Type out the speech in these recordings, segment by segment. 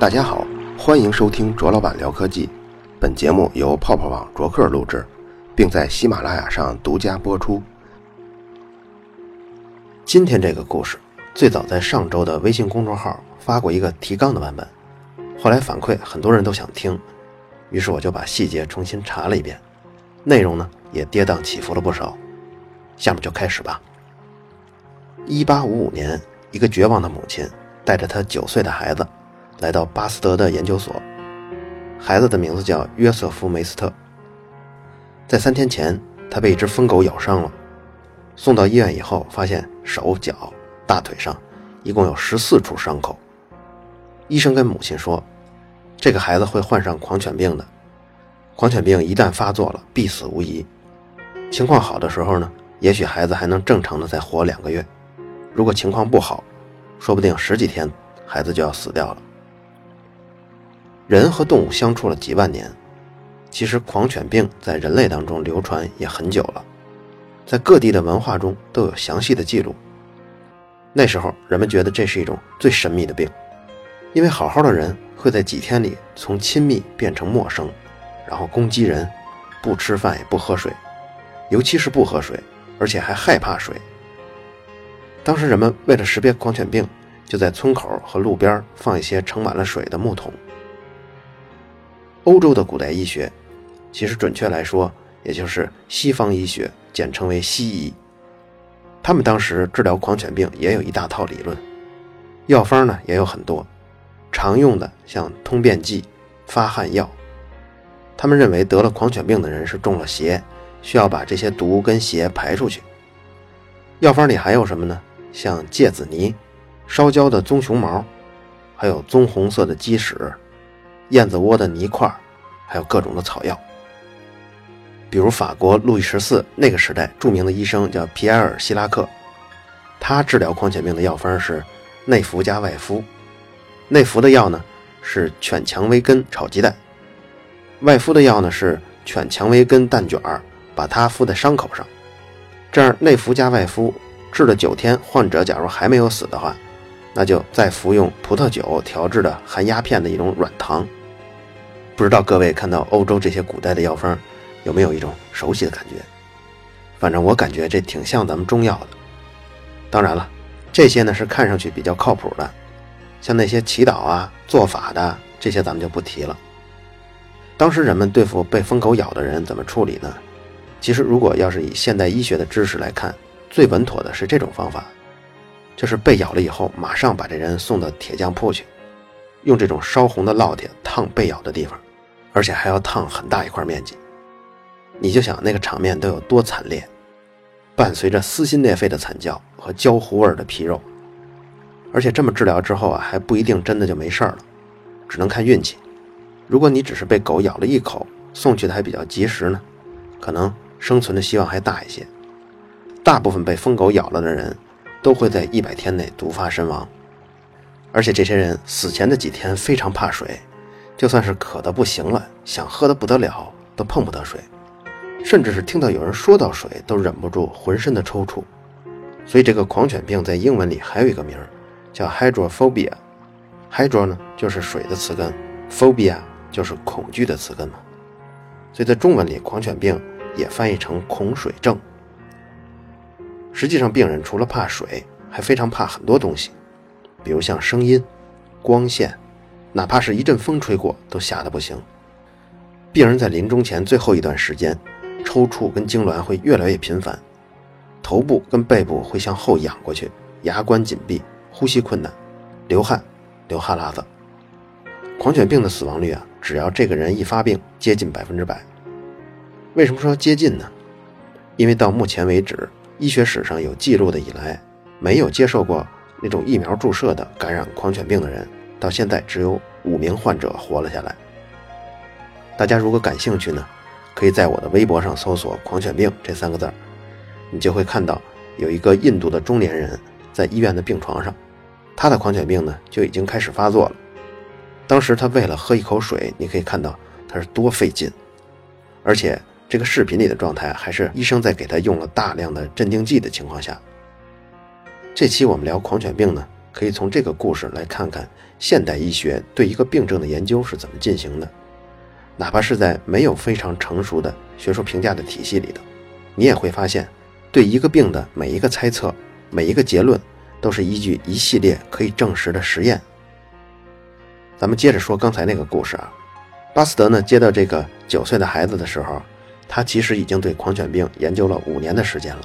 大家好，欢迎收听卓老板聊科技。本节目由泡泡网卓克录制，并在喜马拉雅上独家播出。今天这个故事最早在上周的微信公众号发过一个提纲的版本，后来反馈很多人都想听，于是我就把细节重新查了一遍，内容呢也跌宕起伏了不少。下面就开始吧。一八五五年，一个绝望的母亲带着她九岁的孩子来到巴斯德的研究所。孩子的名字叫约瑟夫·梅斯特。在三天前，他被一只疯狗咬伤了。送到医院以后，发现手脚、大腿上一共有十四处伤口。医生跟母亲说：“这个孩子会患上狂犬病的。狂犬病一旦发作了，必死无疑。情况好的时候呢，也许孩子还能正常的再活两个月。”如果情况不好，说不定十几天孩子就要死掉了。人和动物相处了几万年，其实狂犬病在人类当中流传也很久了，在各地的文化中都有详细的记录。那时候人们觉得这是一种最神秘的病，因为好好的人会在几天里从亲密变成陌生，然后攻击人，不吃饭也不喝水，尤其是不喝水，而且还害怕水。当时人们为了识别狂犬病，就在村口和路边放一些盛满了水的木桶。欧洲的古代医学，其实准确来说，也就是西方医学，简称为西医。他们当时治疗狂犬病也有一大套理论，药方呢也有很多，常用的像通便剂、发汗药。他们认为得了狂犬病的人是中了邪，需要把这些毒跟邪排出去。药方里还有什么呢？像芥子泥、烧焦的棕熊毛，还有棕红色的鸡屎、燕子窝的泥块，还有各种的草药。比如法国路易十四那个时代著名的医生叫皮埃尔·希拉克，他治疗狂犬病的药方是内服加外敷。内服的药呢是犬蔷薇根炒鸡蛋，外敷的药呢是犬蔷薇根蛋卷儿，把它敷在伤口上，这样内服加外敷。治了九天，患者假如还没有死的话，那就再服用葡萄酒调制的含鸦片的一种软糖。不知道各位看到欧洲这些古代的药方，有没有一种熟悉的感觉？反正我感觉这挺像咱们中药的。当然了，这些呢是看上去比较靠谱的，像那些祈祷啊、做法的这些咱们就不提了。当时人们对付被疯狗咬的人怎么处理呢？其实如果要是以现代医学的知识来看，最稳妥的是这种方法，就是被咬了以后，马上把这人送到铁匠铺去，用这种烧红的烙铁烫被咬的地方，而且还要烫很大一块面积。你就想那个场面都有多惨烈，伴随着撕心裂肺的惨叫和焦糊味的皮肉，而且这么治疗之后啊，还不一定真的就没事了，只能看运气。如果你只是被狗咬了一口，送去的还比较及时呢，可能生存的希望还大一些。大部分被疯狗咬了的人，都会在一百天内毒发身亡，而且这些人死前的几天非常怕水，就算是渴得不行了，想喝得不得了，都碰不得水，甚至是听到有人说到水，都忍不住浑身的抽搐。所以这个狂犬病在英文里还有一个名儿，叫 hydrophobia。hydro 呢就是水的词根，phobia 就是恐惧的词根嘛。所以在中文里，狂犬病也翻译成恐水症。实际上，病人除了怕水，还非常怕很多东西，比如像声音、光线，哪怕是一阵风吹过，都吓得不行。病人在临终前最后一段时间，抽搐跟痉挛会越来越频繁，头部跟背部会向后仰过去，牙关紧闭，呼吸困难，流汗、流哈喇子。狂犬病的死亡率啊，只要这个人一发病，接近百分之百。为什么说接近呢？因为到目前为止。医学史上有记录的以来，没有接受过那种疫苗注射的感染狂犬病的人，到现在只有五名患者活了下来。大家如果感兴趣呢，可以在我的微博上搜索“狂犬病”这三个字，你就会看到有一个印度的中年人在医院的病床上，他的狂犬病呢就已经开始发作了。当时他为了喝一口水，你可以看到他是多费劲，而且。这个视频里的状态还是医生在给他用了大量的镇定剂的情况下。这期我们聊狂犬病呢，可以从这个故事来看看现代医学对一个病症的研究是怎么进行的。哪怕是在没有非常成熟的学术评价的体系里头，你也会发现，对一个病的每一个猜测、每一个结论，都是依据一系列可以证实的实验。咱们接着说刚才那个故事啊，巴斯德呢接到这个九岁的孩子的时候，他其实已经对狂犬病研究了五年的时间了。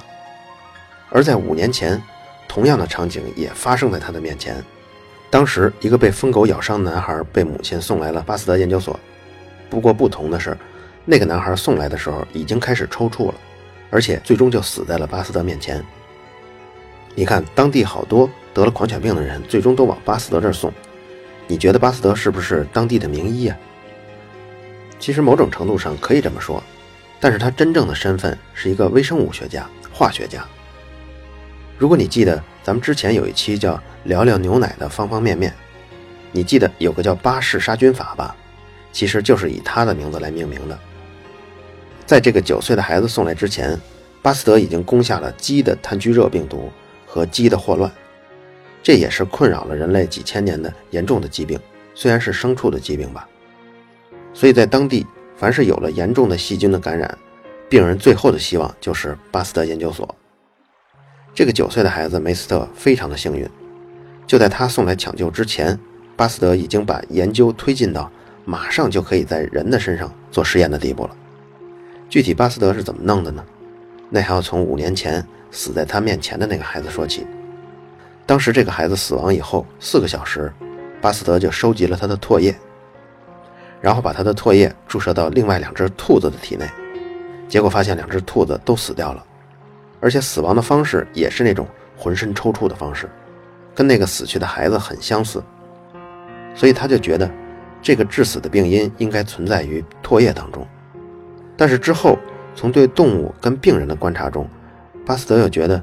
而在五年前，同样的场景也发生在他的面前。当时，一个被疯狗咬伤的男孩被母亲送来了巴斯德研究所。不过不同的是，那个男孩送来的时候已经开始抽搐了，而且最终就死在了巴斯德面前。你看，当地好多得了狂犬病的人，最终都往巴斯德这儿送。你觉得巴斯德是不是当地的名医呀？其实某种程度上可以这么说，但是他真正的身份是一个微生物学家、化学家。如果你记得咱们之前有一期叫“聊聊牛奶的方方面面”，你记得有个叫巴氏杀菌法吧？其实就是以他的名字来命名的。在这个九岁的孩子送来之前，巴斯德已经攻下了鸡的炭疽热病毒和鸡的霍乱，这也是困扰了人类几千年的严重的疾病，虽然是牲畜的疾病吧。所以在当地，凡是有了严重的细菌的感染，病人最后的希望就是巴斯德研究所。这个九岁的孩子梅斯特非常的幸运，就在他送来抢救之前，巴斯德已经把研究推进到马上就可以在人的身上做实验的地步了。具体巴斯德是怎么弄的呢？那还要从五年前死在他面前的那个孩子说起。当时这个孩子死亡以后四个小时，巴斯德就收集了他的唾液，然后把他的唾液注射到另外两只兔子的体内，结果发现两只兔子都死掉了。而且死亡的方式也是那种浑身抽搐的方式，跟那个死去的孩子很相似，所以他就觉得这个致死的病因应该存在于唾液当中。但是之后从对动物跟病人的观察中，巴斯德又觉得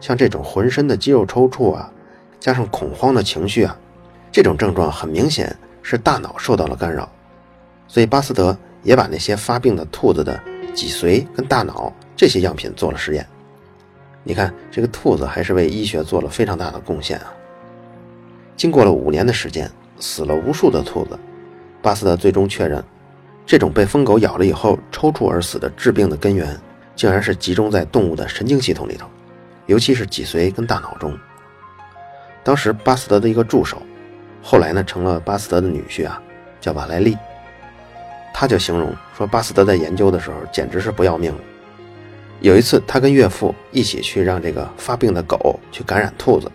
像这种浑身的肌肉抽搐啊，加上恐慌的情绪啊，这种症状很明显是大脑受到了干扰，所以巴斯德也把那些发病的兔子的脊髓跟大脑这些样品做了实验。你看，这个兔子还是为医学做了非常大的贡献啊！经过了五年的时间，死了无数的兔子，巴斯德最终确认，这种被疯狗咬了以后抽搐而死的致病的根源，竟然是集中在动物的神经系统里头，尤其是脊髓跟大脑中。当时巴斯德的一个助手，后来呢成了巴斯德的女婿啊，叫瓦莱利，他就形容说，巴斯德在研究的时候简直是不要命了。有一次，他跟岳父一起去让这个发病的狗去感染兔子，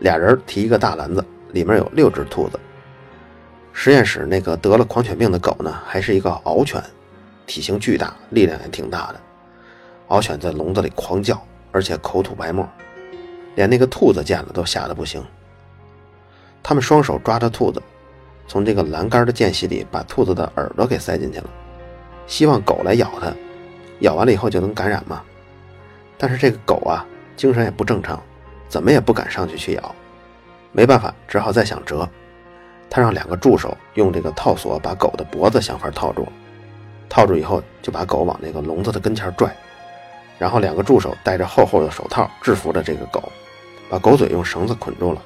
俩人提一个大篮子，里面有六只兔子。实验室那个得了狂犬病的狗呢，还是一个獒犬，体型巨大，力量也挺大的。獒犬在笼子里狂叫，而且口吐白沫，连那个兔子见了都吓得不行。他们双手抓着兔子，从这个栏杆的间隙里把兔子的耳朵给塞进去了，希望狗来咬它。咬完了以后就能感染吗？但是这个狗啊，精神也不正常，怎么也不敢上去去咬。没办法，只好再想辙。他让两个助手用这个套索把狗的脖子想法套住，套住以后就把狗往那个笼子的跟前拽，然后两个助手戴着厚厚的手套制服着这个狗，把狗嘴用绳子捆住了。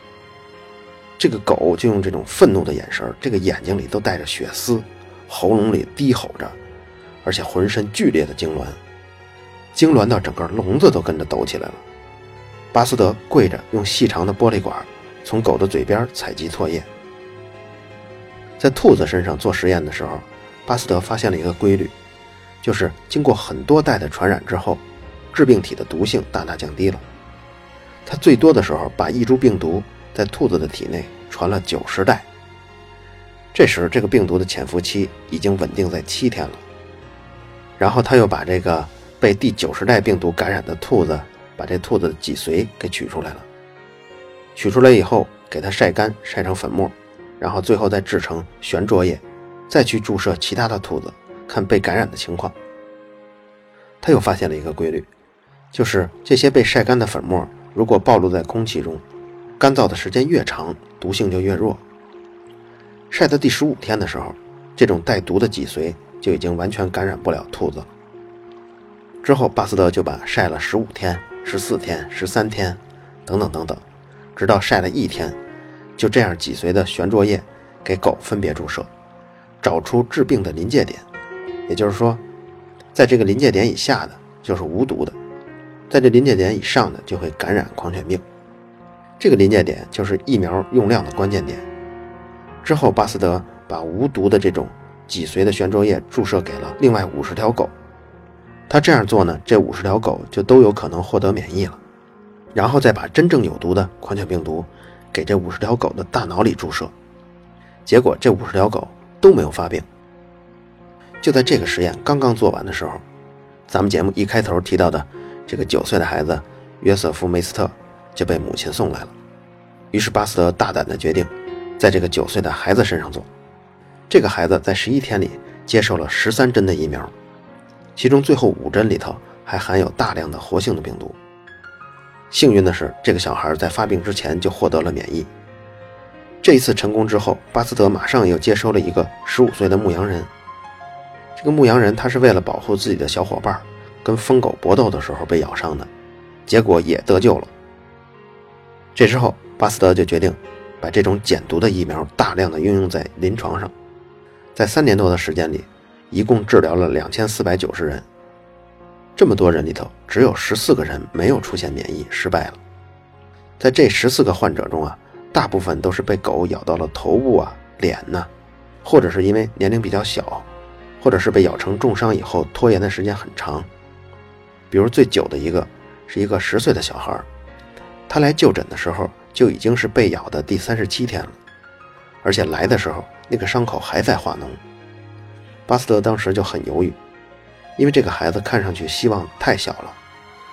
这个狗就用这种愤怒的眼神，这个眼睛里都带着血丝，喉咙里低吼着。而且浑身剧烈的痉挛，痉挛到整个笼子都跟着抖起来了。巴斯德跪着，用细长的玻璃管从狗的嘴边采集唾液。在兔子身上做实验的时候，巴斯德发现了一个规律，就是经过很多代的传染之后，致病体的毒性大大降低了。它最多的时候把一株病毒在兔子的体内传了九十代，这时这个病毒的潜伏期已经稳定在七天了。然后他又把这个被第九十代病毒感染的兔子，把这兔子的脊髓给取出来了。取出来以后，给它晒干，晒成粉末，然后最后再制成悬浊液，再去注射其他的兔子，看被感染的情况。他又发现了一个规律，就是这些被晒干的粉末，如果暴露在空气中，干燥的时间越长，毒性就越弱。晒到第十五天的时候，这种带毒的脊髓。就已经完全感染不了兔子。之后，巴斯德就把晒了十五天、十四天、十三天，等等等等，直到晒了一天，就这样脊髓的悬浊液给狗分别注射，找出致病的临界点，也就是说，在这个临界点以下的就是无毒的，在这临界点以上的就会感染狂犬病。这个临界点就是疫苗用量的关键点。之后，巴斯德把无毒的这种脊髓的悬浊液注射给了另外五十条狗。他这样做呢，这五十条狗就都有可能获得免疫了。然后再把真正有毒的狂犬病毒给这五十条狗的大脑里注射，结果这五十条狗都没有发病。就在这个实验刚刚做完的时候，咱们节目一开头提到的这个九岁的孩子约瑟夫·梅斯特就被母亲送来了。于是巴斯德大胆地决定，在这个九岁的孩子身上做。这个孩子在十一天里接受了十三针的疫苗，其中最后五针里头还含有大量的活性的病毒。幸运的是，这个小孩在发病之前就获得了免疫。这一次成功之后，巴斯德马上又接收了一个十五岁的牧羊人。这个牧羊人他是为了保护自己的小伙伴，跟疯狗搏斗的时候被咬伤的，结果也得救了。这时候，巴斯德就决定把这种减毒的疫苗大量的应用在临床上，在三年多的时间里，一共治疗了两千四百九十人。这么多人里头，只有十四个人没有出现免疫，失败了。在这十四个患者中啊，大部分都是被狗咬到了头部啊、脸呐，或者是因为年龄比较小，或者是被咬成重伤以后拖延的时间很长。比如最久的一个是一个十岁的小孩，他来就诊的时候就已经是被咬的第三十七天了，而且来的时候那个伤口还在化脓。巴斯德当时就很犹豫。因为这个孩子看上去希望太小了，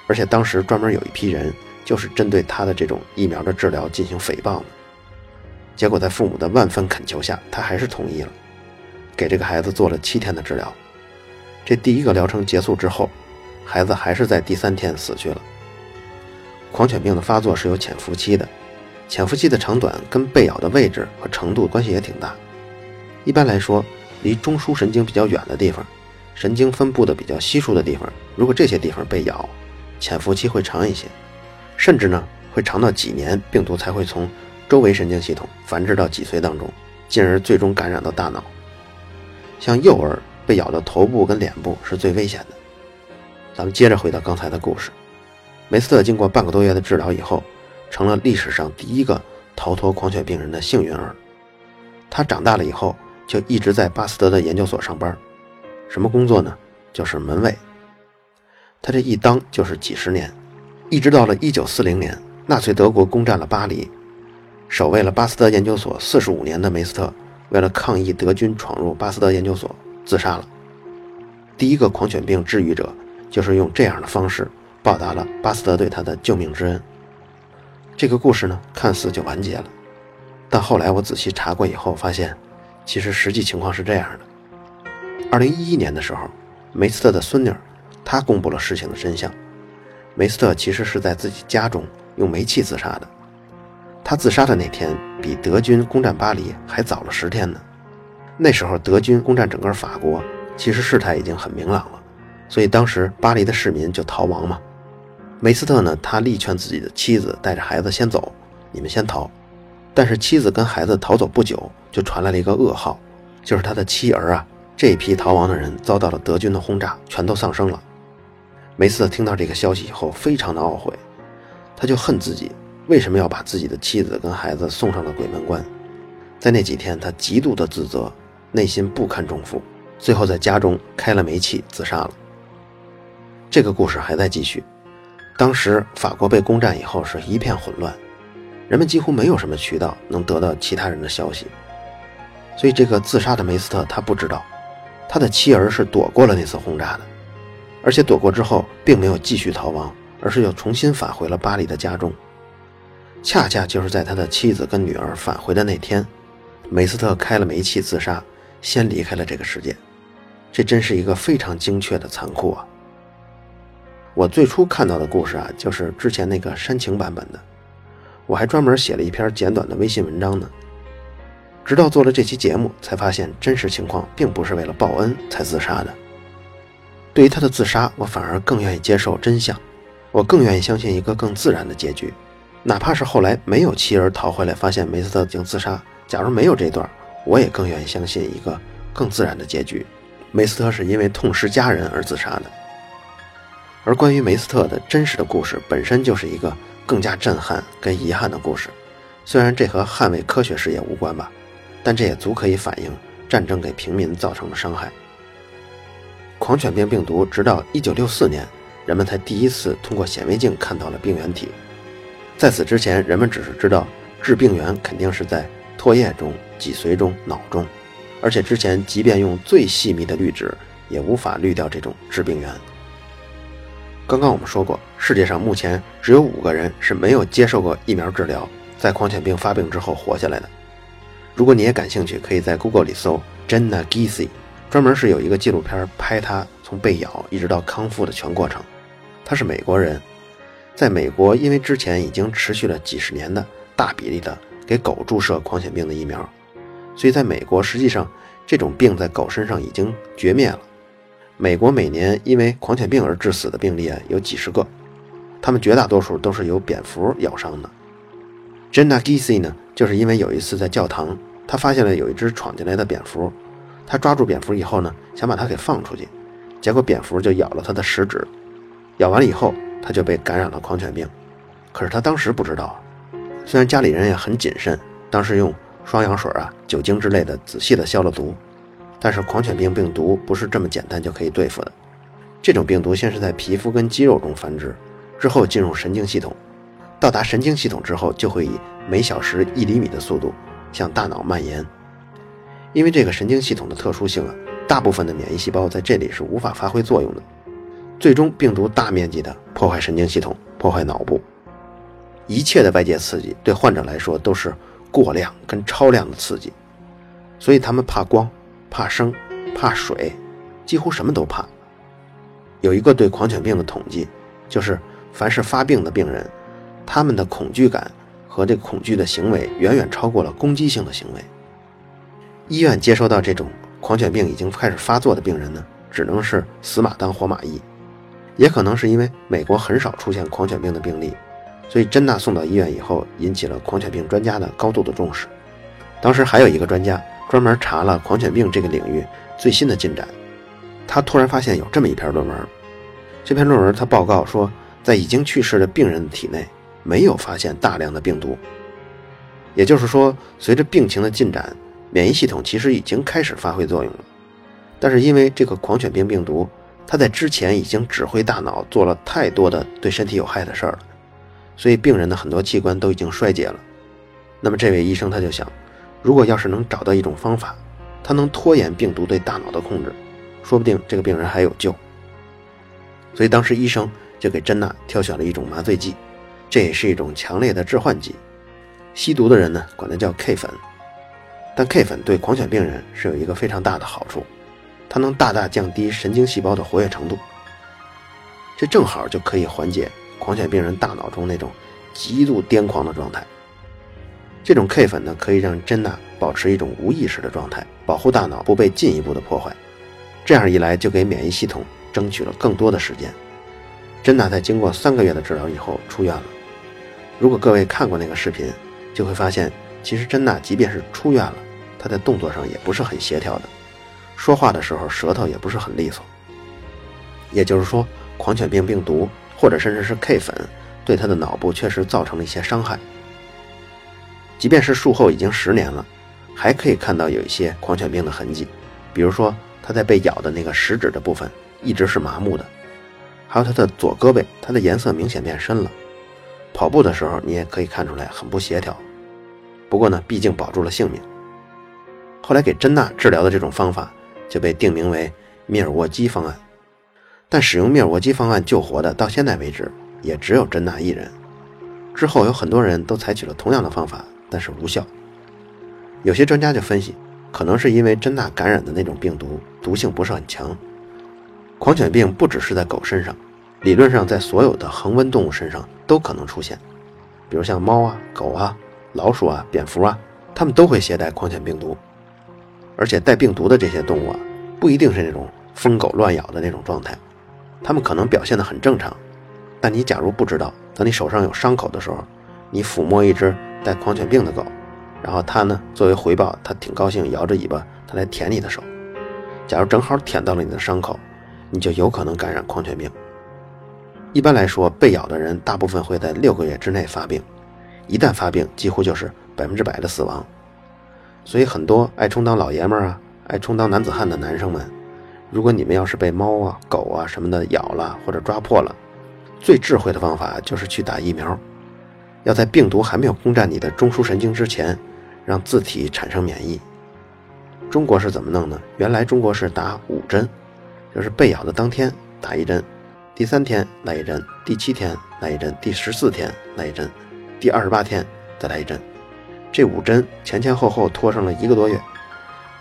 而且当时专门有一批人就是针对他的这种疫苗的治疗进行诽谤的。结果在父母的万分恳求下，他还是同意了，给这个孩子做了七天的治疗。这第一个疗程结束之后，孩子还是在第三天死去了。狂犬病的发作是有潜伏期的，潜伏期的长短跟被咬的位置和程度关系也挺大。一般来说，离中枢神经比较远的地方。神经分布的比较稀疏的地方，如果这些地方被咬，潜伏期会长一些，甚至呢会长到几年，病毒才会从周围神经系统繁殖到脊髓当中，进而最终感染到大脑。像幼儿被咬的头部跟脸部是最危险的。咱们接着回到刚才的故事，梅斯特经过半个多月的治疗以后，成了历史上第一个逃脱狂犬病人的幸运儿。他长大了以后就一直在巴斯德的研究所上班。什么工作呢？就是门卫。他这一当就是几十年，一直到了一九四零年，纳粹德国攻占了巴黎，守卫了巴斯德研究所四十五年的梅斯特，为了抗议德军闯入巴斯德研究所，自杀了。第一个狂犬病治愈者，就是用这样的方式报答了巴斯德对他的救命之恩。这个故事呢，看似就完结了，但后来我仔细查过以后，发现其实实际情况是这样的。二零一一年的时候，梅斯特的孙女，她公布了事情的真相。梅斯特其实是在自己家中用煤气自杀的。他自杀的那天比德军攻占巴黎还早了十天呢。那时候德军攻占整个法国，其实事态已经很明朗了，所以当时巴黎的市民就逃亡嘛。梅斯特呢，他力劝自己的妻子带着孩子先走，你们先逃。但是妻子跟孩子逃走不久，就传来了一个噩耗，就是他的妻儿啊。这批逃亡的人遭到了德军的轰炸，全都丧生了。梅斯特听到这个消息以后，非常的懊悔，他就恨自己为什么要把自己的妻子跟孩子送上了鬼门关。在那几天，他极度的自责，内心不堪重负，最后在家中开了煤气自杀了。这个故事还在继续。当时法国被攻占以后是一片混乱，人们几乎没有什么渠道能得到其他人的消息，所以这个自杀的梅斯特他不知道。他的妻儿是躲过了那次轰炸的，而且躲过之后并没有继续逃亡，而是又重新返回了巴黎的家中。恰恰就是在他的妻子跟女儿返回的那天，梅斯特开了煤气自杀，先离开了这个世界。这真是一个非常精确的残酷啊！我最初看到的故事啊，就是之前那个煽情版本的，我还专门写了一篇简短的微信文章呢。直到做了这期节目，才发现真实情况并不是为了报恩才自杀的。对于他的自杀，我反而更愿意接受真相，我更愿意相信一个更自然的结局，哪怕是后来没有妻儿逃回来，发现梅斯特已经自杀，假如没有这段，我也更愿意相信一个更自然的结局：梅斯特是因为痛失家人而自杀的。而关于梅斯特的真实的故事，本身就是一个更加震撼跟遗憾的故事。虽然这和捍卫科学事业无关吧，但这也足可以反映战争给平民造成的伤害。狂犬病病毒直到1964年，人们才第一次通过显微镜看到了病原体。在此之前，人们只是知道致病源肯定是在唾液中、脊髓中、脑中，而且之前即便用最细密的滤纸，也无法滤掉这种致病源。刚刚我们说过，世界上目前只有五个人是没有接受过疫苗治疗，在狂犬病发病之后活下来的。如果你也感兴趣，可以在 Google 里搜 Jenna Gisi，专门是有一个纪录片拍他从被咬一直到康复的全过程。他是美国人。在美国，因为之前已经持续了几十年的大比例的给狗注射狂犬病的疫苗，所以在美国，实际上这种病在狗身上已经绝灭了。美国每年因为狂犬病而致死的病例啊有几十个，他们绝大多数都是由蝙蝠咬伤的。Jenna Gisi 呢，就是因为有一次在教堂，他发现了有一只闯进来的蝙蝠，他抓住蝙蝠以后呢，想把它给放出去，结果蝙蝠就咬了他的食指，咬完了以后。他就被感染了狂犬病，可是他当时不知道。虽然家里人也很谨慎，当时用双氧水啊、酒精之类的仔细的消了毒，但是狂犬病病毒不是这么简单就可以对付的。这种病毒先是在皮肤跟肌肉中繁殖，之后进入神经系统，到达神经系统之后，就会以每小时一厘米的速度向大脑蔓延。因为这个神经系统的特殊性啊，大部分的免疫细胞在这里是无法发挥作用的。最终，病毒大面积的破坏神经系统，破坏脑部。一切的外界刺激对患者来说都是过量跟超量的刺激，所以他们怕光、怕生、怕水，几乎什么都怕。有一个对狂犬病的统计，就是凡是发病的病人，他们的恐惧感和这个恐惧的行为远远超过了攻击性的行为。医院接收到这种狂犬病已经开始发作的病人呢，只能是死马当活马医。也可能是因为美国很少出现狂犬病的病例，所以珍娜送到医院以后，引起了狂犬病专家的高度的重视。当时还有一个专家专门查了狂犬病这个领域最新的进展，他突然发现有这么一篇论文。这篇论文他报告说，在已经去世的病人的体内没有发现大量的病毒，也就是说，随着病情的进展，免疫系统其实已经开始发挥作用了。但是因为这个狂犬病病毒。它在之前已经指挥大脑做了太多的对身体有害的事儿了，所以病人的很多器官都已经衰竭了。那么这位医生他就想，如果要是能找到一种方法，它能拖延病毒对大脑的控制，说不定这个病人还有救。所以当时医生就给珍娜挑选了一种麻醉剂，这也是一种强烈的致幻剂。吸毒的人呢管它叫 K 粉，但 K 粉对狂犬病人是有一个非常大的好处。它能大大降低神经细胞的活跃程度，这正好就可以缓解狂犬病人大脑中那种极度癫狂的状态。这种 K 粉呢，可以让珍娜保持一种无意识的状态，保护大脑不被进一步的破坏。这样一来，就给免疫系统争取了更多的时间。珍娜在经过三个月的治疗以后出院了。如果各位看过那个视频，就会发现，其实珍娜即便是出院了，她在动作上也不是很协调的。说话的时候，舌头也不是很利索。也就是说，狂犬病病毒或者甚至是 K 粉，对他的脑部确实造成了一些伤害。即便是术后已经十年了，还可以看到有一些狂犬病的痕迹，比如说他在被咬的那个食指的部分一直是麻木的，还有他的左胳膊，它的颜色明显变深了。跑步的时候，你也可以看出来很不协调。不过呢，毕竟保住了性命。后来给珍娜治疗的这种方法。就被定名为密尔沃基方案，但使用密尔沃基方案救活的，到现在为止也只有珍娜一人。之后有很多人都采取了同样的方法，但是无效。有些专家就分析，可能是因为珍娜感染的那种病毒毒性不是很强。狂犬病不只是在狗身上，理论上在所有的恒温动物身上都可能出现，比如像猫啊、狗啊、老鼠啊、蝙蝠啊，它们都会携带狂犬病毒。而且带病毒的这些动物啊，不一定是那种疯狗乱咬的那种状态，它们可能表现得很正常。但你假如不知道，等你手上有伤口的时候，你抚摸一只带狂犬病的狗，然后它呢作为回报，它挺高兴，摇着尾巴，它来舔你的手。假如正好舔到了你的伤口，你就有可能感染狂犬病。一般来说，被咬的人大部分会在六个月之内发病，一旦发病，几乎就是百分之百的死亡。所以，很多爱充当老爷们儿啊，爱充当男子汉的男生们，如果你们要是被猫啊、狗啊什么的咬了或者抓破了，最智慧的方法就是去打疫苗，要在病毒还没有攻占你的中枢神经之前，让自体产生免疫。中国是怎么弄呢？原来中国是打五针，就是被咬的当天打一针，第三天来一针，第七天来一针，第十四天来一针，第二十八天再来一针。这五针前前后后拖上了一个多月，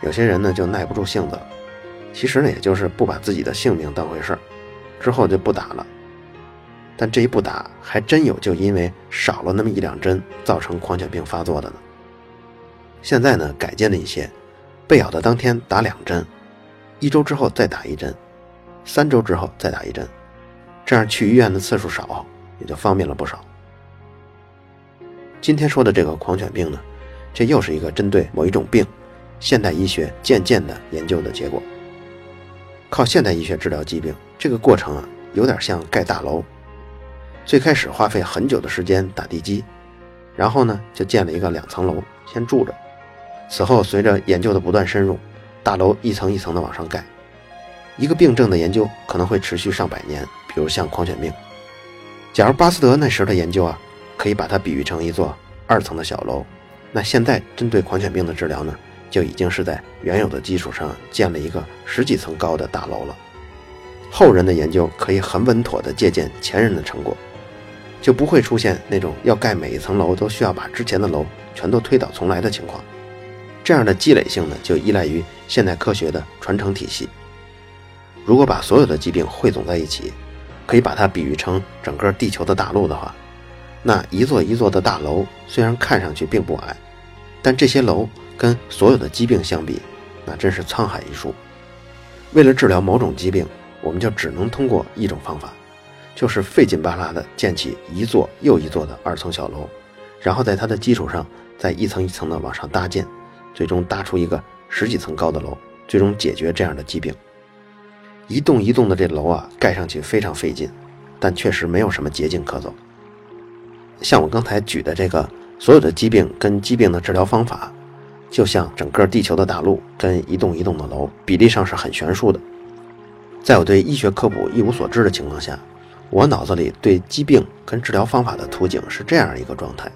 有些人呢就耐不住性子了。其实呢，也就是不把自己的性命当回事儿，之后就不打了。但这一不打，还真有就因为少了那么一两针，造成狂犬病发作的呢。现在呢，改进了一些，被咬的当天打两针，一周之后再打一针，三周之后再打一针，这样去医院的次数少，也就方便了不少。今天说的这个狂犬病呢，这又是一个针对某一种病，现代医学渐渐的研究的结果。靠现代医学治疗疾病，这个过程啊，有点像盖大楼。最开始花费很久的时间打地基，然后呢，就建了一个两层楼先住着。此后随着研究的不断深入，大楼一层一层的往上盖。一个病症的研究可能会持续上百年，比如像狂犬病。假如巴斯德那时的研究啊。可以把它比喻成一座二层的小楼，那现在针对狂犬病的治疗呢，就已经是在原有的基础上建了一个十几层高的大楼了。后人的研究可以很稳妥地借鉴前人的成果，就不会出现那种要盖每一层楼都需要把之前的楼全都推倒重来的情况。这样的积累性呢，就依赖于现代科学的传承体系。如果把所有的疾病汇总在一起，可以把它比喻成整个地球的大陆的话。那一座一座的大楼虽然看上去并不矮，但这些楼跟所有的疾病相比，那真是沧海一粟。为了治疗某种疾病，我们就只能通过一种方法，就是费劲巴拉的建起一座又一座的二层小楼，然后在它的基础上再一层一层的往上搭建，最终搭出一个十几层高的楼，最终解决这样的疾病。一栋一栋的这楼啊，盖上去非常费劲，但确实没有什么捷径可走。像我刚才举的这个，所有的疾病跟疾病的治疗方法，就像整个地球的大陆跟一栋一栋的楼，比例上是很悬殊的。在我对医学科普一无所知的情况下，我脑子里对疾病跟治疗方法的图景是这样一个状态：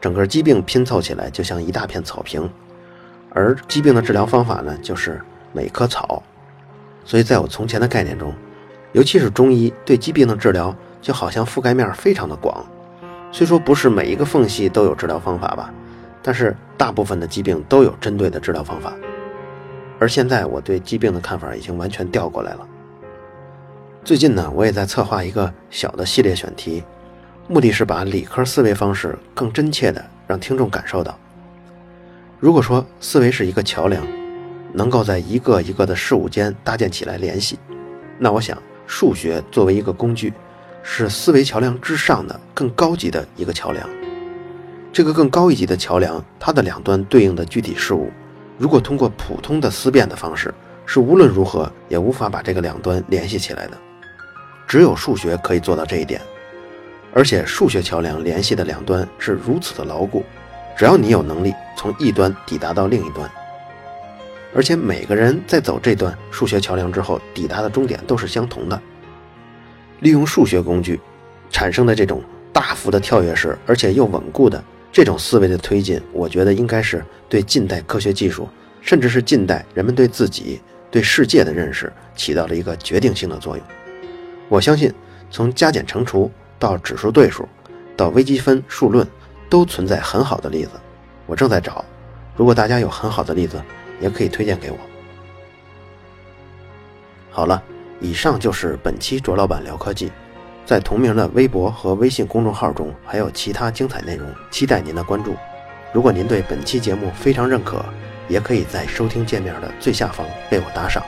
整个疾病拼凑起来就像一大片草坪，而疾病的治疗方法呢，就是每棵草。所以在我从前的概念中，尤其是中医对疾病的治疗，就好像覆盖面非常的广。虽说不是每一个缝隙都有治疗方法吧，但是大部分的疾病都有针对的治疗方法。而现在我对疾病的看法已经完全调过来了。最近呢，我也在策划一个小的系列选题，目的是把理科思维方式更真切的让听众感受到。如果说思维是一个桥梁，能够在一个一个的事物间搭建起来联系，那我想数学作为一个工具。是思维桥梁之上的更高级的一个桥梁。这个更高一级的桥梁，它的两端对应的具体事物，如果通过普通的思辨的方式，是无论如何也无法把这个两端联系起来的。只有数学可以做到这一点，而且数学桥梁联系的两端是如此的牢固，只要你有能力从一端抵达到另一端，而且每个人在走这段数学桥梁之后，抵达的终点都是相同的。利用数学工具产生的这种大幅的跳跃式，而且又稳固的这种思维的推进，我觉得应该是对近代科学技术，甚至是近代人们对自己、对世界的认识起到了一个决定性的作用。我相信，从加减乘除到指数对数，到微积分数论，都存在很好的例子。我正在找，如果大家有很好的例子，也可以推荐给我。好了。以上就是本期卓老板聊科技，在同名的微博和微信公众号中还有其他精彩内容，期待您的关注。如果您对本期节目非常认可，也可以在收听界面的最下方为我打赏。